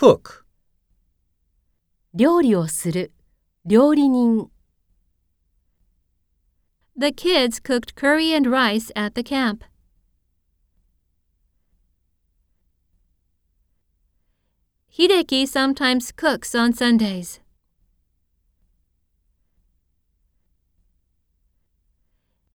cook, 料理をする、料理人。The kids cooked curry and rice at the camp. Hideki sometimes cooks on Sundays.